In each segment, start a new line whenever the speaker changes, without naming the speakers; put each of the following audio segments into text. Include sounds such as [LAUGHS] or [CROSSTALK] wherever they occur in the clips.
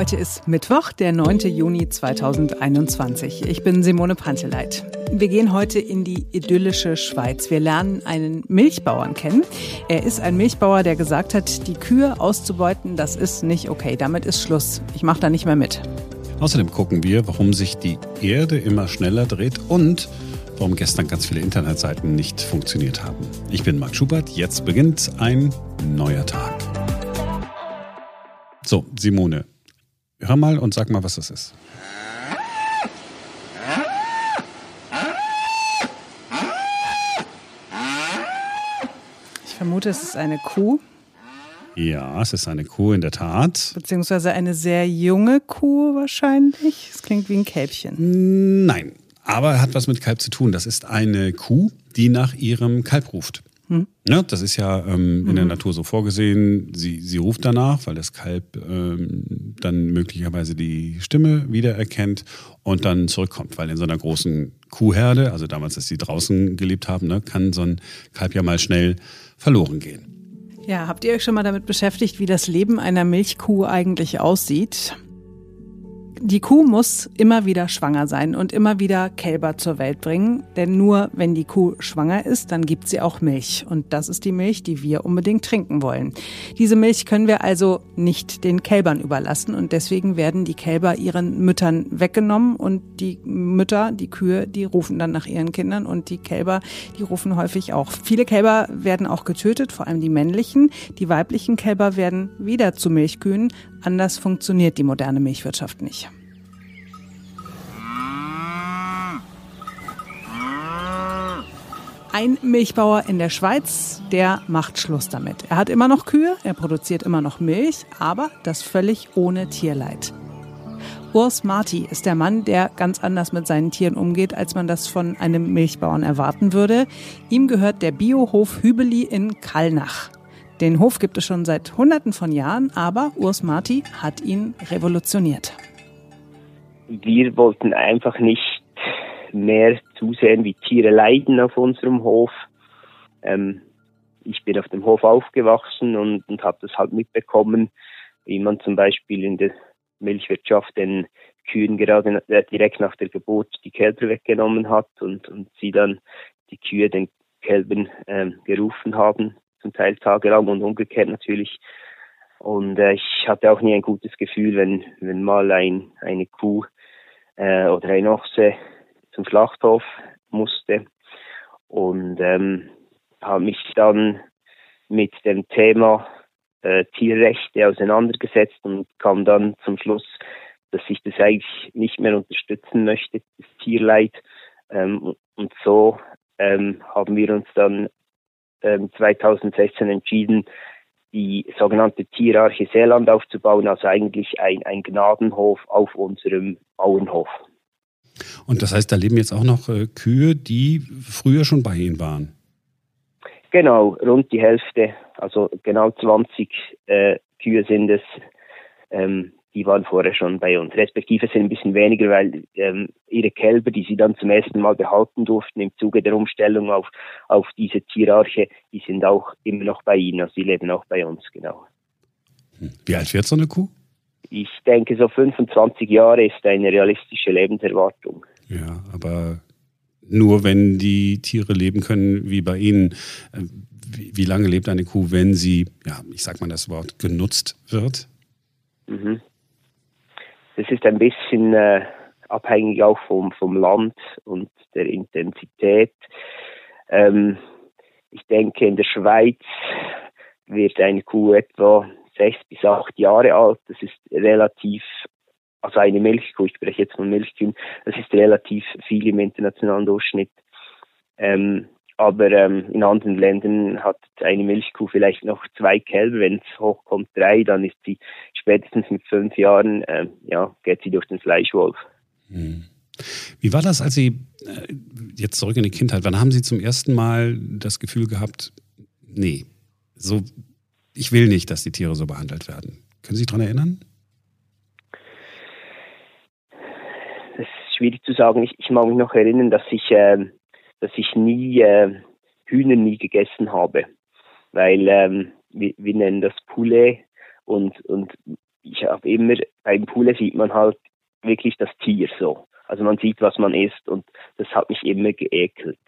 Heute ist Mittwoch, der 9. Juni 2021. Ich bin Simone Panteleit. Wir gehen heute in die idyllische Schweiz. Wir lernen einen Milchbauern kennen. Er ist ein Milchbauer, der gesagt hat, die Kühe auszubeuten, das ist nicht okay. Damit ist Schluss. Ich mache da nicht mehr mit.
Außerdem gucken wir, warum sich die Erde immer schneller dreht und warum gestern ganz viele Internetseiten nicht funktioniert haben. Ich bin Marc Schubert. Jetzt beginnt ein neuer Tag. So, Simone, Hör mal und sag mal, was das ist.
Ich vermute, es ist eine Kuh.
Ja, es ist eine Kuh in der Tat.
Beziehungsweise eine sehr junge Kuh wahrscheinlich. Es klingt wie ein Kälbchen.
Nein, aber hat was mit Kalb zu tun. Das ist eine Kuh, die nach ihrem Kalb ruft. Hm. Ja, das ist ja ähm, in der mhm. Natur so vorgesehen. Sie, sie ruft danach, weil das Kalb ähm, dann möglicherweise die Stimme wiedererkennt und dann zurückkommt. Weil in so einer großen Kuhherde, also damals, als sie draußen gelebt haben, ne, kann so ein Kalb ja mal schnell verloren gehen.
Ja, habt ihr euch schon mal damit beschäftigt, wie das Leben einer Milchkuh eigentlich aussieht? Die Kuh muss immer wieder schwanger sein und immer wieder Kälber zur Welt bringen, denn nur wenn die Kuh schwanger ist, dann gibt sie auch Milch und das ist die Milch, die wir unbedingt trinken wollen. Diese Milch können wir also nicht den Kälbern überlassen und deswegen werden die Kälber ihren Müttern weggenommen und die Mütter, die Kühe, die rufen dann nach ihren Kindern und die Kälber, die rufen häufig auch. Viele Kälber werden auch getötet, vor allem die männlichen. Die weiblichen Kälber werden wieder zu Milchkühen. Anders funktioniert die moderne Milchwirtschaft nicht. Ein Milchbauer in der Schweiz, der macht Schluss damit. Er hat immer noch Kühe, er produziert immer noch Milch, aber das völlig ohne Tierleid. Urs Marti ist der Mann, der ganz anders mit seinen Tieren umgeht, als man das von einem Milchbauern erwarten würde. Ihm gehört der Biohof Hübeli in Kallnach. Den Hof gibt es schon seit Hunderten von Jahren, aber Urs Marti hat ihn revolutioniert.
Wir wollten einfach nicht mehr zusehen, wie Tiere leiden auf unserem Hof. Ähm, ich bin auf dem Hof aufgewachsen und, und habe das halt mitbekommen, wie man zum Beispiel in der Milchwirtschaft den Kühen gerade äh, direkt nach der Geburt die Kälber weggenommen hat und, und sie dann die Kühe den Kälbern ähm, gerufen haben, zum Teil tagelang und umgekehrt natürlich. Und äh, ich hatte auch nie ein gutes Gefühl, wenn, wenn mal ein, eine Kuh äh, oder ein Ochse zum Schlachthof musste und ähm, habe mich dann mit dem Thema äh, Tierrechte auseinandergesetzt und kam dann zum Schluss, dass ich das eigentlich nicht mehr unterstützen möchte, das Tierleid. Ähm, und so ähm, haben wir uns dann 2016 entschieden, die sogenannte Tierarche Seeland aufzubauen, also eigentlich ein, ein Gnadenhof auf unserem Bauernhof.
Und das heißt, da leben jetzt auch noch äh, Kühe, die früher schon bei Ihnen waren?
Genau, rund die Hälfte, also genau 20 äh, Kühe sind es, ähm, die waren vorher schon bei uns. Respektive sind ein bisschen weniger, weil ähm, ihre Kälber, die sie dann zum ersten Mal behalten durften im Zuge der Umstellung auf, auf diese Tierarche, die sind auch immer noch bei ihnen, also die leben auch bei uns, genau.
Hm. Wie alt wird so eine Kuh?
ich denke, so 25 Jahre ist eine realistische Lebenserwartung.
Ja, aber nur wenn die Tiere leben können wie bei Ihnen. Äh, wie, wie lange lebt eine Kuh, wenn sie, ja, ich sag mal das Wort, genutzt wird?
Mhm. Das ist ein bisschen äh, abhängig auch vom, vom Land und der Intensität. Ähm, ich denke, in der Schweiz wird eine Kuh etwa sechs bis acht Jahre alt. Das ist relativ, also eine Milchkuh, ich spreche jetzt von Milchkühen, das ist relativ viel im internationalen Durchschnitt. Ähm, aber ähm, in anderen Ländern hat eine Milchkuh vielleicht noch zwei Kälber, wenn es hochkommt drei, dann ist sie spätestens mit fünf Jahren, ähm, ja, geht sie durch den Fleischwolf.
Hm. Wie war das, als Sie äh, jetzt zurück in die Kindheit, wann haben Sie zum ersten Mal das Gefühl gehabt, nee, so ich will nicht, dass die Tiere so behandelt werden. Können Sie sich daran erinnern?
Das ist schwierig zu sagen. Ich, ich mag mich noch erinnern, dass ich, äh, dass ich nie äh, Hühner nie gegessen habe, weil ähm, wir, wir, nennen das Poulet und, und ich habe immer, beim Pule sieht man halt wirklich das Tier so. Also man sieht, was man isst und das hat mich immer geekelt.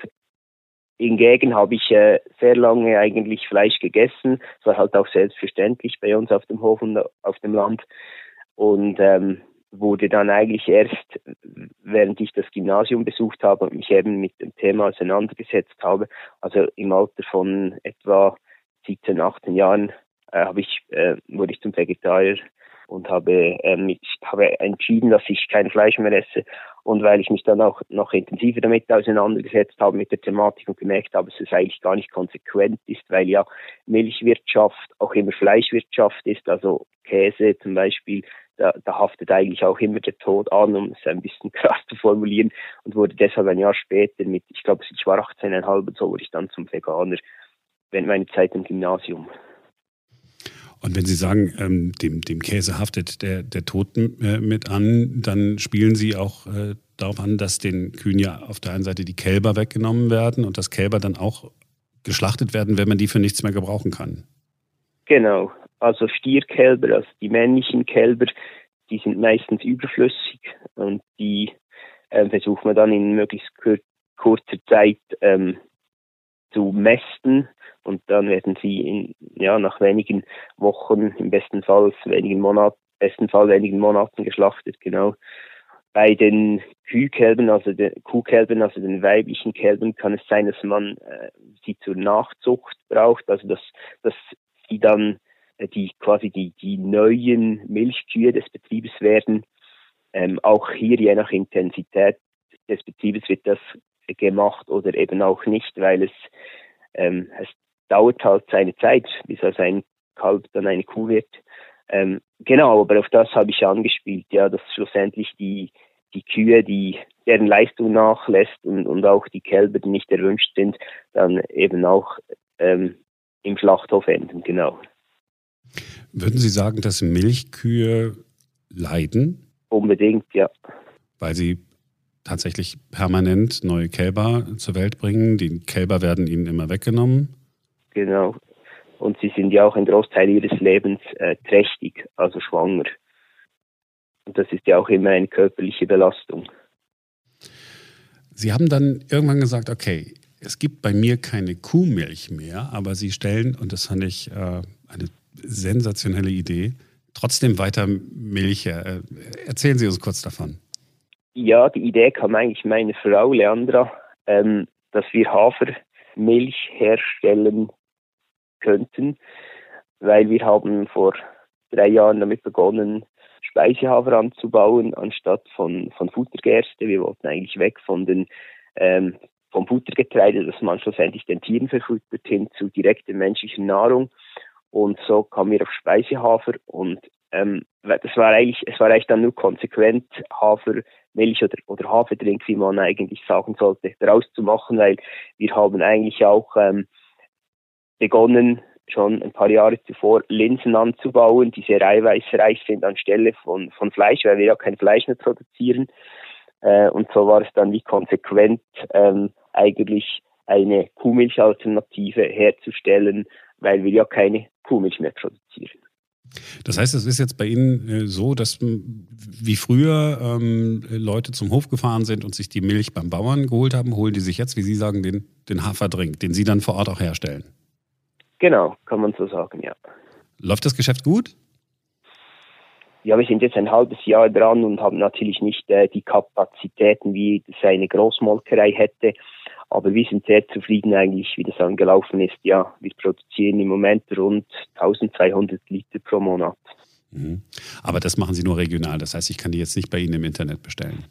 Hingegen habe ich äh, sehr lange eigentlich Fleisch gegessen. Das war halt auch selbstverständlich bei uns auf dem Hof und auf dem Land. Und ähm, wurde dann eigentlich erst, während ich das Gymnasium besucht habe und mich eben mit dem Thema auseinandergesetzt habe, also im Alter von etwa 17, 18 Jahren, äh, habe ich, äh, wurde ich zum Vegetarier und habe, ähm, ich habe entschieden, dass ich kein Fleisch mehr esse. Und weil ich mich dann auch noch intensiver damit auseinandergesetzt habe mit der Thematik und gemerkt habe, dass es eigentlich gar nicht konsequent ist, weil ja Milchwirtschaft auch immer Fleischwirtschaft ist, also Käse zum Beispiel, da, da haftet eigentlich auch immer der Tod an, um es ein bisschen [LAUGHS] krass zu formulieren, und wurde deshalb ein Jahr später mit, ich glaube, ich war 18,5 und so, wurde ich dann zum Veganer, während meiner Zeit im Gymnasium.
Und wenn Sie sagen, ähm, dem, dem Käse haftet der, der Tod äh, mit an, dann spielen Sie auch äh, darauf an, dass den Kühen ja auf der einen Seite die Kälber weggenommen werden und dass Kälber dann auch geschlachtet werden, wenn man die für nichts mehr gebrauchen kann.
Genau, also Stierkälber, also die männlichen Kälber, die sind meistens überflüssig und die äh, versucht man dann in möglichst kur kurzer Zeit ähm, zu mästen und dann werden sie in, ja, nach wenigen Wochen, im besten Fall wenigen Monaten, besten Fall wenigen Monaten geschlachtet, genau. Bei den Kühlkälbern, also den Kuhkälbern, also den weiblichen Kälbern, kann es sein, dass man äh, sie zur Nachzucht braucht, also dass, dass sie dann die quasi die, die neuen Milchkühe des Betriebes werden. Ähm, auch hier je nach Intensität des Betriebes wird das gemacht oder eben auch nicht, weil es, ähm, es dauert halt seine Zeit, bis aus ein Kalb dann eine Kuh wird. Ähm, genau, aber auf das habe ich angespielt, ja, dass schlussendlich die, die Kühe, die deren Leistung nachlässt und, und auch die Kälber, die nicht erwünscht sind, dann eben auch ähm, im Schlachthof enden, genau.
Würden Sie sagen, dass Milchkühe leiden?
Unbedingt, ja.
Weil sie tatsächlich permanent neue Kälber zur Welt bringen. Die Kälber werden ihnen immer weggenommen.
Genau. Und sie sind ja auch ein Großteil ihres Lebens äh, trächtig, also schwanger. Und das ist ja auch immer eine körperliche Belastung.
Sie haben dann irgendwann gesagt, okay, es gibt bei mir keine Kuhmilch mehr, aber Sie stellen, und das fand ich äh, eine sensationelle Idee, trotzdem weiter Milch her. Äh, erzählen Sie uns kurz davon.
Ja, die Idee kam eigentlich meine Frau Leandra, ähm, dass wir Hafermilch herstellen könnten, weil wir haben vor drei Jahren damit begonnen, Speisehafer anzubauen, anstatt von, von Futtergerste. Wir wollten eigentlich weg von den, ähm, vom Futtergetreide, das man schlussendlich den Tieren verfüttert, hin zu direkter menschlicher Nahrung. Und so kamen wir auf Speisehafer und ähm, das war eigentlich, es war eigentlich dann nur konsequent Hafermilch oder, oder Haferdrink, wie man eigentlich sagen sollte, daraus zu machen, weil wir haben eigentlich auch ähm, begonnen, schon ein paar Jahre zuvor Linsen anzubauen, die sehr eiweißreich sind anstelle von, von Fleisch, weil wir ja kein Fleisch mehr produzieren. Äh, und so war es dann wie konsequent ähm, eigentlich eine Kuhmilchalternative herzustellen, weil wir ja keine Kuhmilch mehr produzieren.
Das heißt, es ist jetzt bei Ihnen äh, so, dass wie früher ähm, Leute zum Hof gefahren sind und sich die Milch beim Bauern geholt haben, holen die sich jetzt, wie Sie sagen, den, den Haferdrink, den Sie dann vor Ort auch herstellen.
Genau, kann man so sagen, ja.
Läuft das Geschäft gut?
Ja, wir sind jetzt ein halbes Jahr dran und haben natürlich nicht äh, die Kapazitäten, wie das eine Großmolkerei hätte. Aber wir sind sehr zufrieden eigentlich, wie das angelaufen ist. Ja, wir produzieren im Moment rund 1200 Liter pro Monat.
Mhm. Aber das machen Sie nur regional. Das heißt, ich kann die jetzt nicht bei Ihnen im Internet bestellen.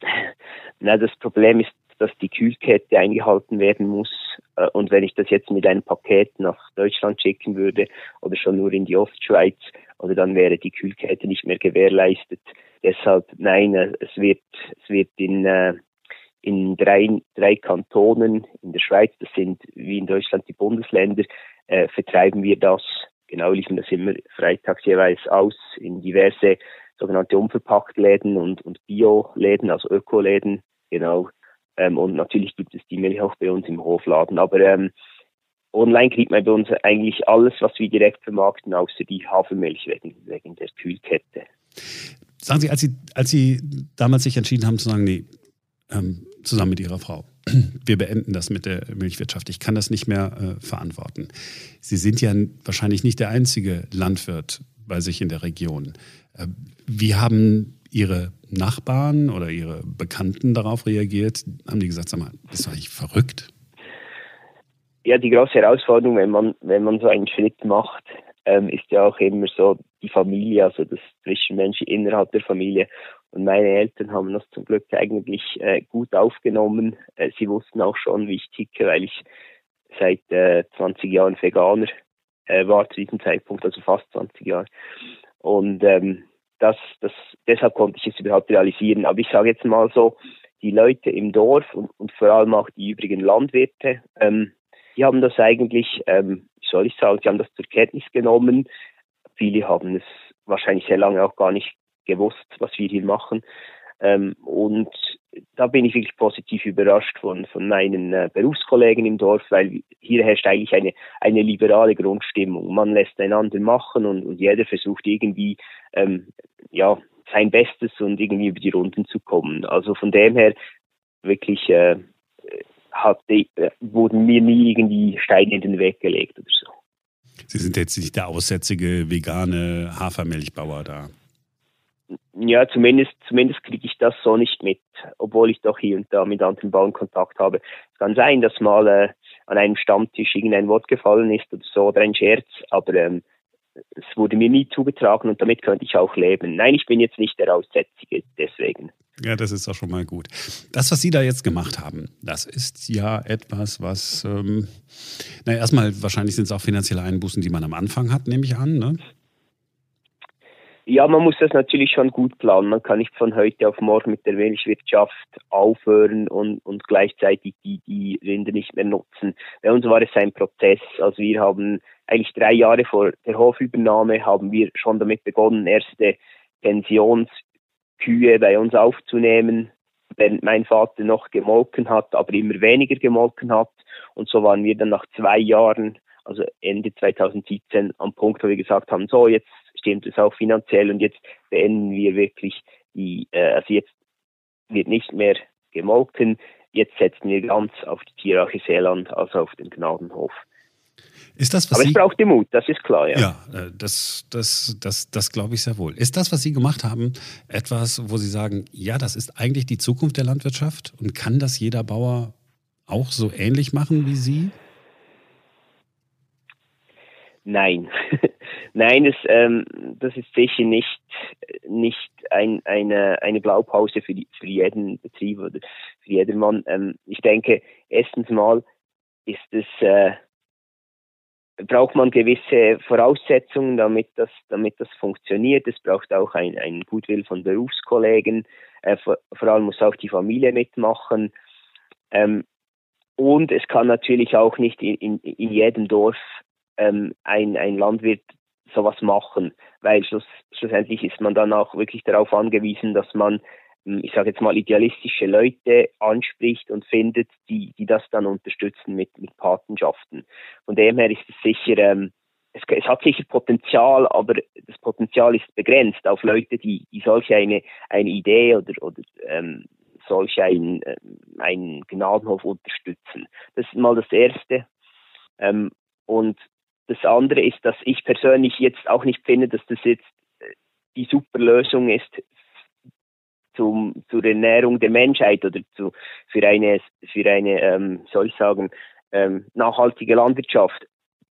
[LAUGHS]
Na, das Problem ist, dass die Kühlkette eingehalten werden muss. Äh, und wenn ich das jetzt mit einem Paket nach Deutschland schicken würde oder schon nur in die Ostschweiz, oder dann wäre die Kühlkette nicht mehr gewährleistet. Deshalb, nein, äh, es wird, es wird in, äh, in drei, drei Kantonen in der Schweiz, das sind wie in Deutschland die Bundesländer, äh, vertreiben wir das. Genau, liefern das immer freitags jeweils aus in diverse sogenannte Unverpacktläden und, und Bio-Läden, also Ökoläden, genau. Ähm, und natürlich gibt es die Milch auch bei uns im Hofladen. Aber ähm, online kriegt man bei uns eigentlich alles, was wir direkt vermarkten, außer die Hafermilch wegen, wegen der Kühlkette.
Sagen Sie, als Sie, als Sie damals sich entschieden haben zu sagen, nee, ähm, zusammen mit Ihrer Frau, wir beenden das mit der Milchwirtschaft, ich kann das nicht mehr äh, verantworten. Sie sind ja wahrscheinlich nicht der einzige Landwirt bei sich in der Region. Äh, wie haben Ihre Nachbarn oder Ihre Bekannten darauf reagiert? Haben die gesagt, sag mal, bist du eigentlich verrückt?
Ja, die große Herausforderung, wenn man, wenn man so einen Schritt macht, ähm, ist ja auch immer so die Familie, also das Zwischenmensch innerhalb der Familie. Und meine Eltern haben das zum Glück eigentlich äh, gut aufgenommen. Äh, sie wussten auch schon, wie ich ticke, weil ich seit äh, 20 Jahren Veganer äh, war zu diesem Zeitpunkt, also fast 20 Jahre. Und ähm, das, das, deshalb konnte ich es überhaupt realisieren. Aber ich sage jetzt mal so, die Leute im Dorf und, und vor allem auch die übrigen Landwirte, ähm, die haben das eigentlich, ähm, wie soll ich sagen, sie haben das zur Kenntnis genommen. Viele haben es wahrscheinlich sehr lange auch gar nicht gewusst, was wir hier machen. Ähm, und da bin ich wirklich positiv überrascht von, von meinen äh, Berufskollegen im Dorf, weil hier herrscht eigentlich eine, eine liberale Grundstimmung. Man lässt einander machen und, und jeder versucht irgendwie ähm, ja, sein Bestes und irgendwie über die Runden zu kommen. Also von dem her wirklich äh, hatte, äh, wurden mir nie irgendwie Steine in den Weg gelegt oder so.
Sie sind jetzt nicht der aussätzige vegane Hafermilchbauer da
ja, zumindest, zumindest kriege ich das so nicht mit, obwohl ich doch hier und da mit anderen Bauern Kontakt habe. Es kann sein, dass mal äh, an einem Stammtisch irgendein Wort gefallen ist oder so oder ein Scherz, aber ähm, es wurde mir nie zugetragen und damit könnte ich auch leben. Nein, ich bin jetzt nicht der Aussätzige, deswegen.
Ja, das ist doch schon mal gut. Das, was Sie da jetzt gemacht haben, das ist ja etwas, was, ähm, na erstmal wahrscheinlich sind es auch finanzielle Einbußen, die man am Anfang hat, nehme ich an, ne?
Ja, man muss das natürlich schon gut planen. Man kann nicht von heute auf morgen mit der Milchwirtschaft aufhören und, und gleichzeitig die, die Rinder nicht mehr nutzen. Bei uns war es ein Prozess. Also wir haben eigentlich drei Jahre vor der Hofübernahme haben wir schon damit begonnen, erste Pensionskühe bei uns aufzunehmen, während mein Vater noch gemolken hat, aber immer weniger gemolken hat. Und so waren wir dann nach zwei Jahren, also Ende 2017, am Punkt, wo wir gesagt haben, so jetzt stimmt es auch finanziell und jetzt beenden wir wirklich die, äh, also jetzt wird nicht mehr gemolken, jetzt setzen wir ganz auf die Tierarche Seeland, also auf den Gnadenhof.
Ist das, was
Aber
Sie,
es braucht den Mut, das ist klar, ja.
Ja, äh, das, das, das, das glaube ich sehr wohl. Ist das, was Sie gemacht haben, etwas, wo Sie sagen, ja, das ist eigentlich die Zukunft der Landwirtschaft und kann das jeder Bauer auch so ähnlich machen wie Sie?
Nein. [LAUGHS] Nein, das, ähm, das ist sicher nicht, nicht ein, eine, eine Blaupause für, die, für jeden Betrieb oder für jedermann. Ähm, ich denke, erstens mal ist es, äh, braucht man gewisse Voraussetzungen, damit das, damit das funktioniert. Es braucht auch ein, ein Gutwill von Berufskollegen. Äh, vor, vor, allem muss auch die Familie mitmachen. Ähm, und es kann natürlich auch nicht in, in, in jedem Dorf ähm, ein, ein Landwirt sowas machen, weil schluss, schlussendlich ist man dann auch wirklich darauf angewiesen, dass man, ich sage jetzt mal, idealistische Leute anspricht und findet, die, die das dann unterstützen mit, mit Patenschaften. Von dem her ist es sicher, ähm, es, es, hat sicher Potenzial, aber das Potenzial ist begrenzt auf Leute, die, die solch eine, eine Idee oder, oder ähm, solch ein, ähm, einen Gnadenhof unterstützen. Das ist mal das Erste. Ähm, und das andere ist, dass ich persönlich jetzt auch nicht finde, dass das jetzt äh, die super Lösung ist zum, zur Ernährung der Menschheit oder zu, für eine, für eine ähm, soll ich sagen, ähm, nachhaltige Landwirtschaft.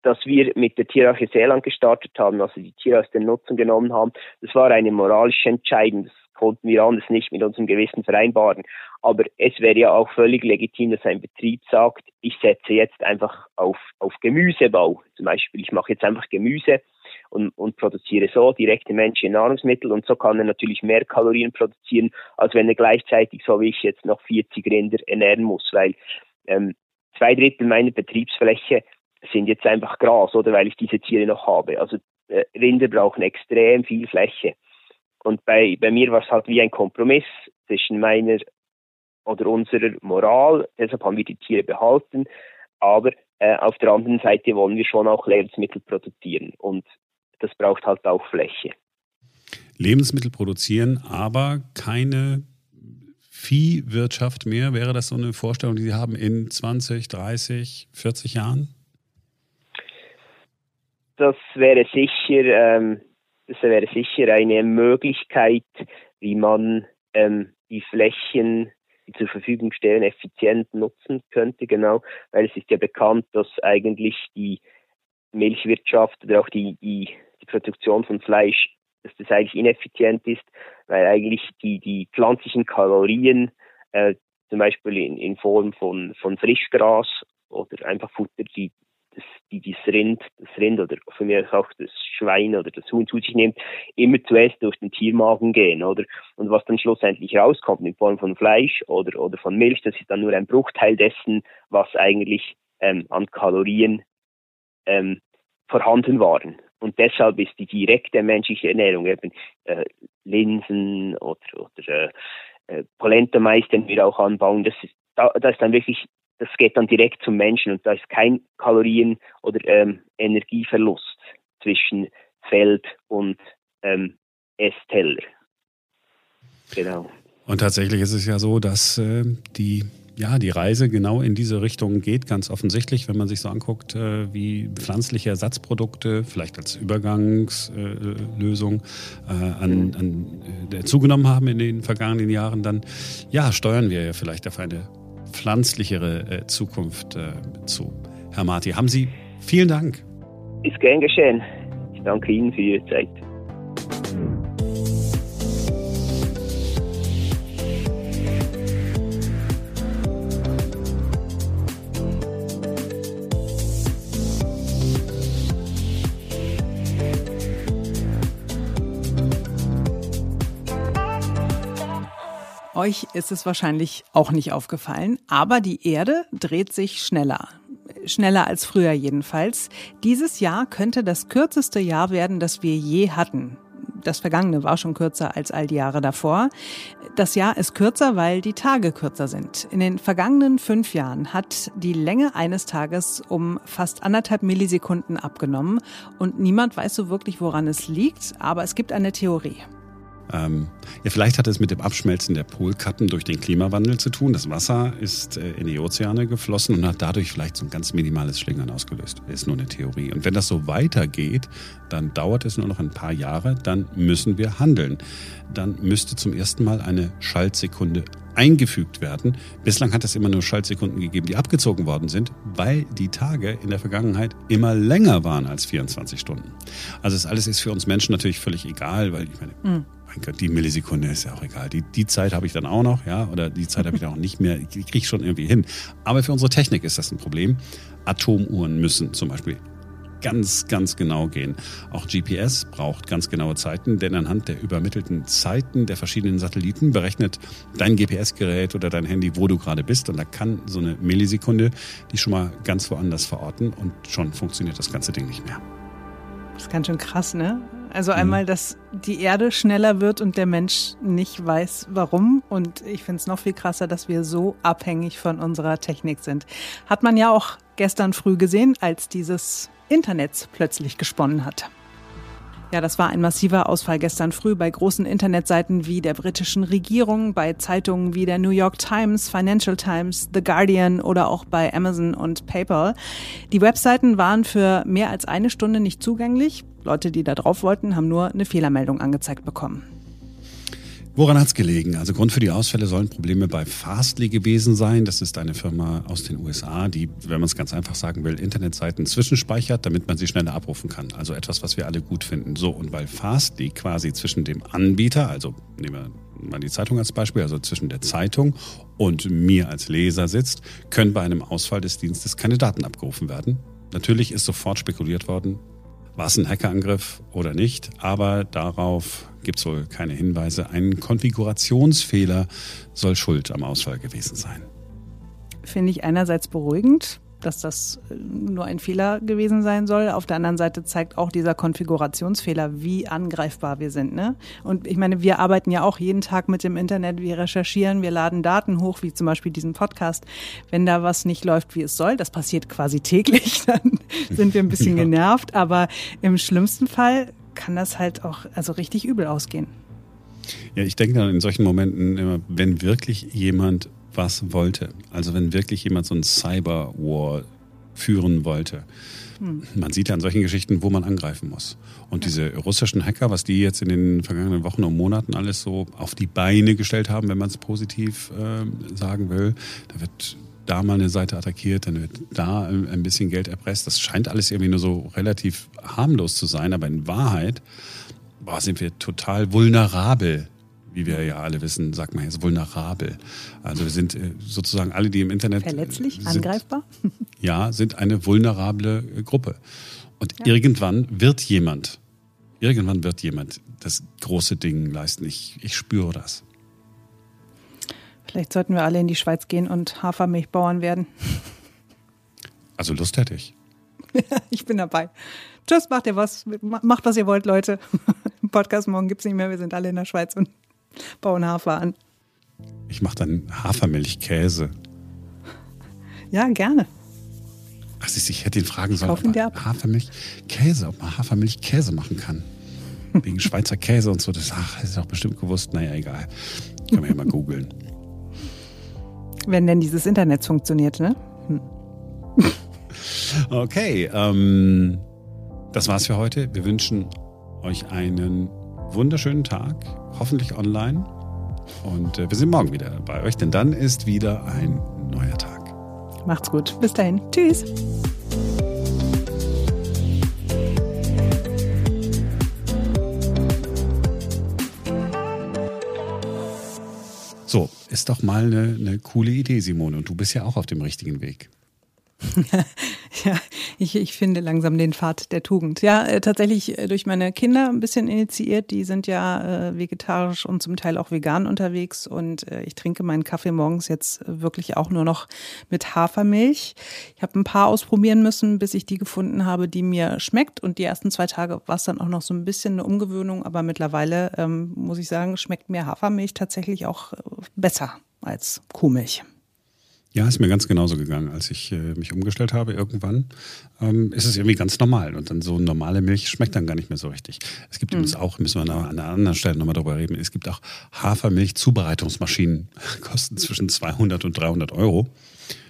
Dass wir mit der Tierarche Seeland gestartet haben, also die Tiere aus der Nutzung genommen haben, das war eine moralische Entscheidung. Das konnten wir anders nicht mit unserem Gewissen vereinbaren. Aber es wäre ja auch völlig legitim, dass ein Betrieb sagt, ich setze jetzt einfach auf, auf Gemüsebau. Zum Beispiel, ich mache jetzt einfach Gemüse und, und produziere so direkte menschliche Nahrungsmittel und so kann er natürlich mehr Kalorien produzieren, als wenn er gleichzeitig, so wie ich jetzt, noch 40 Rinder ernähren muss, weil ähm, zwei Drittel meiner Betriebsfläche sind jetzt einfach Gras, oder weil ich diese Tiere noch habe. Also äh, Rinder brauchen extrem viel Fläche. Und bei, bei mir war es halt wie ein Kompromiss zwischen meiner oder unserer Moral. Deshalb haben wir die Tiere behalten. Aber Äh, auf der anderen Seite wollen wir schon auch Lebensmittel produzieren und das braucht halt auch Fläche.
Lebensmittel produzieren, aber keine Viehwirtschaft mehr? Wäre das so eine Vorstellung, die Sie haben in 20, 30, 40 Jahren?
Das wäre sicher, ähm, das wäre sicher eine Möglichkeit, wie man ähm, die Flächen, die zur Verfügung stehen, effizient nutzen könnte, genau, weil es ist ja bekannt, dass eigentlich die Milchwirtschaft oder auch die, die, die Produktion von Fleisch dass das eigentlich ineffizient ist, weil eigentlich die, die pflanzlichen Kalorien, äh, zum Beispiel in, in Form von, von Frischgras oder einfach Futter, die das, die das Rind, das Rind oder von mir auch das Schwein oder das Huhn zu sich nimmt, immer zuerst durch den Tiermagen gehen, oder? Und was dann schlussendlich rauskommt in Form von Fleisch oder, oder von Milch, das ist dann nur ein Bruchteil dessen, was eigentlich ähm, an Kalorien ähm, vorhanden waren. Und deshalb ist die direkte menschliche Ernährung eben äh, Linsen oder, oder äh, äh Polenta-Mais, den wir auch anbauen, das ist, da, da ist dann wirklich, das geht dann direkt zum Menschen und da ist kein Kalorien- oder ähm, Energieverlust zwischen Feld und ähm, Essteller.
Genau. Und tatsächlich ist es ja so, dass äh, die ja, die Reise genau in diese Richtung geht, ganz offensichtlich, wenn man sich so anguckt, äh, wie pflanzliche Ersatzprodukte vielleicht als Übergangslösung äh, an, mhm. an äh, zugenommen haben in den vergangenen Jahren, dann ja, steuern wir ja vielleicht auf eine pflanzlichere Zukunft zu. Herr Marti, haben Sie vielen Dank.
Ist gern geschehen. Ich danke Ihnen für Ihre Zeit.
Euch ist es wahrscheinlich auch nicht aufgefallen, aber die Erde dreht sich schneller. Schneller als früher jedenfalls. Dieses Jahr könnte das kürzeste Jahr werden, das wir je hatten. Das vergangene war schon kürzer als all die Jahre davor. Das Jahr ist kürzer, weil die Tage kürzer sind. In den vergangenen fünf Jahren hat die Länge eines Tages um fast anderthalb Millisekunden abgenommen und niemand weiß so wirklich, woran es liegt, aber es gibt eine Theorie.
Ähm, ja, vielleicht hat es mit dem Abschmelzen der Polkappen durch den Klimawandel zu tun. Das Wasser ist äh, in die Ozeane geflossen und hat dadurch vielleicht so ein ganz minimales Schlingern ausgelöst. Ist nur eine Theorie. Und wenn das so weitergeht, dann dauert es nur noch ein paar Jahre, dann müssen wir handeln. Dann müsste zum ersten Mal eine Schaltsekunde eingefügt werden. Bislang hat es immer nur Schaltsekunden gegeben, die abgezogen worden sind, weil die Tage in der Vergangenheit immer länger waren als 24 Stunden. Also das alles ist für uns Menschen natürlich völlig egal, weil ich meine, mhm mein Gott, die Millisekunde ist ja auch egal. Die, die Zeit habe ich dann auch noch, ja, oder die Zeit habe ich dann auch nicht mehr. Die kriege ich schon irgendwie hin. Aber für unsere Technik ist das ein Problem. Atomuhren müssen zum Beispiel ganz, ganz genau gehen. Auch GPS braucht ganz genaue Zeiten, denn anhand der übermittelten Zeiten der verschiedenen Satelliten berechnet dein GPS-Gerät oder dein Handy, wo du gerade bist. Und da kann so eine Millisekunde die schon mal ganz woanders verorten und schon funktioniert das ganze Ding nicht mehr.
Das ist ganz schön krass, ne? Also mhm. einmal, dass die Erde schneller wird und der Mensch nicht weiß, warum. Und ich finde es noch viel krasser, dass wir so abhängig von unserer Technik sind. Hat man ja auch gestern früh gesehen, als dieses Internet plötzlich gesponnen hat. Ja, das war ein massiver Ausfall gestern früh bei großen Internetseiten wie der britischen Regierung, bei Zeitungen wie der New York Times, Financial Times, The Guardian oder auch bei Amazon und PayPal. Die Webseiten waren für mehr als eine Stunde nicht zugänglich. Leute, die da drauf wollten, haben nur eine Fehlermeldung angezeigt bekommen.
Woran hat es gelegen? Also Grund für die Ausfälle sollen Probleme bei Fastly gewesen sein. Das ist eine Firma aus den USA, die, wenn man es ganz einfach sagen will, Internetseiten zwischenspeichert, damit man sie schneller abrufen kann. Also etwas, was wir alle gut finden. So, und weil Fastly quasi zwischen dem Anbieter, also nehmen wir mal die Zeitung als Beispiel, also zwischen der Zeitung und mir als Leser sitzt, können bei einem Ausfall des Dienstes keine Daten abgerufen werden. Natürlich ist sofort spekuliert worden, war es ein Hackerangriff oder nicht? Aber darauf gibt es wohl keine Hinweise. Ein Konfigurationsfehler soll schuld am Ausfall gewesen sein.
Finde ich einerseits beruhigend. dass das äh, nur ein Fehler gewesen sein soll. Auf der anderen Seite zeigt auch dieser Konfigurationsfehler, wie angreifbar wir sind. Ne? Und ich meine, wir arbeiten ja auch jeden Tag mit dem Internet, wir recherchieren, wir laden Daten hoch, wie zum Beispiel diesen Podcast. Wenn da was nicht läuft, wie es soll, das passiert quasi täglich, [LAUGHS] dann sind wir ein bisschen [LAUGHS] ja. genervt. Aber im schlimmsten Fall kann das halt auch also richtig übel ausgehen.
Ja, ich denke dann in solchen Momenten immer, wenn wirklich jemand was wollte, also wenn wirklich jemand so ein Cyberwar führen wollte, hm. man sieht ja an solchen Geschichten, wo man angreifen muss. Und ja. diese russischen Hacker, was die jetzt in den vergangenen Wochen und Monaten alles so auf die Beine gestellt haben, wenn man es positiv äh, sagen will, da wird da mal eine Seite attackiert, dann wird da ein bisschen Geld erpresst. Das scheint alles irgendwie nur so relativ harmlos zu sein, aber in Wahrheit boah, sind wir total vulnerabel. Wie wir ja alle wissen, sagt man jetzt vulnerabel. Also wir sind äh, sozusagen alle, die im Internet.
Verletzlich,
sind,
angreifbar? [LAUGHS]
Ja, sind eine vulnerable äh, Gruppe. Und ja. irgendwann wird jemand, irgendwann wird jemand das große Ding leisten. Ich, ich spüre das.
Vielleicht sollten wir alle in die Schweiz gehen und Hafermilchbauern werden. [LAUGHS]
Also Lust hätte ich.
ich bin dabei. Tschüss, macht ihr was. Macht, was ihr wollt, Leute. [LAUGHS] Podcast morgen gibt es nicht mehr. Wir sind alle in der Schweiz und bauen Hafer an.
Ich mache dann Hafermilchkäse.
Ja, gerne.
Ach, siehst, ich hätte ihn fragen sollen, ob man Hafermilchkäse, ob man Hafermilchkäse machen kann. Wegen Schweizer Käse und so. Das, ach, das ist doch bestimmt gewusst. Naja, egal. Können wir ja mal googeln.
Wenn denn dieses Internet funktioniert, ne? Hm. [LAUGHS]
Okay, ähm, das war's für heute. Wir wünschen euch einen wunderschönen Tag, hoffentlich online. Und äh, wir sind morgen wieder bei euch, denn dann ist wieder ein neuer Tag.
Macht's gut. Bis dahin. Tschüss.
So, ist doch mal eine, eine coole Idee, Simone. Und du bist ja auch auf dem richtigen Weg. [LAUGHS]
ja, ich, ich finde langsam den Pfad der Tugend. Ja, äh, tatsächlich äh, durch meine Kinder ein bisschen initiiert. Die sind ja äh, vegetarisch und zum Teil auch vegan unterwegs. Und äh, ich trinke meinen Kaffee morgens jetzt wirklich auch nur noch mit Hafermilch. Ich habe ein paar ausprobieren müssen, bis ich die gefunden habe, die mir schmeckt. Und die ersten zwei Tage war es dann auch noch so ein bisschen eine Umgewöhnung. Aber mittlerweile, ähm, muss ich sagen, schmeckt mir Hafermilch tatsächlich auch besser als Kuhmilch.
Ja, ist mir ganz genauso gegangen, als ich äh, mich umgestellt habe irgendwann. Ähm, ist es irgendwie ganz normal und dann so normale Milch schmeckt dann gar nicht mehr so richtig. Es gibt mhm. übrigens auch, müssen wir an einer anderen Stelle nochmal darüber reden, es gibt auch Hafermilch-Zubereitungsmaschinen, kosten [LAUGHS] zwischen 200 und 300 Euro.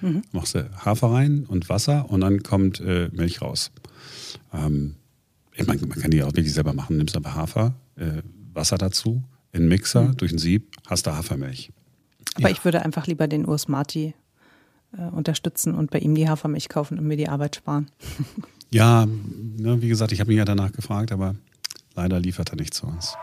Mhm. Machst du Hafer rein und Wasser und dann kommt äh, Milch raus. Ähm, ich meine, man kann die auch wirklich selber machen. Nimmst aber Hafer, äh, Wasser dazu, in Mixer, mhm. durch ein Sieb, hast du Hafermilch.
Aber ja. ich würde einfach lieber den Urs Marti unterstützen und bei ihm die Hafermilch kaufen und mir die Arbeit sparen. [LAUGHS]
Ja, ne, wie gesagt, ich habe ihn ja danach gefragt, aber leider liefert er nicht zu uns.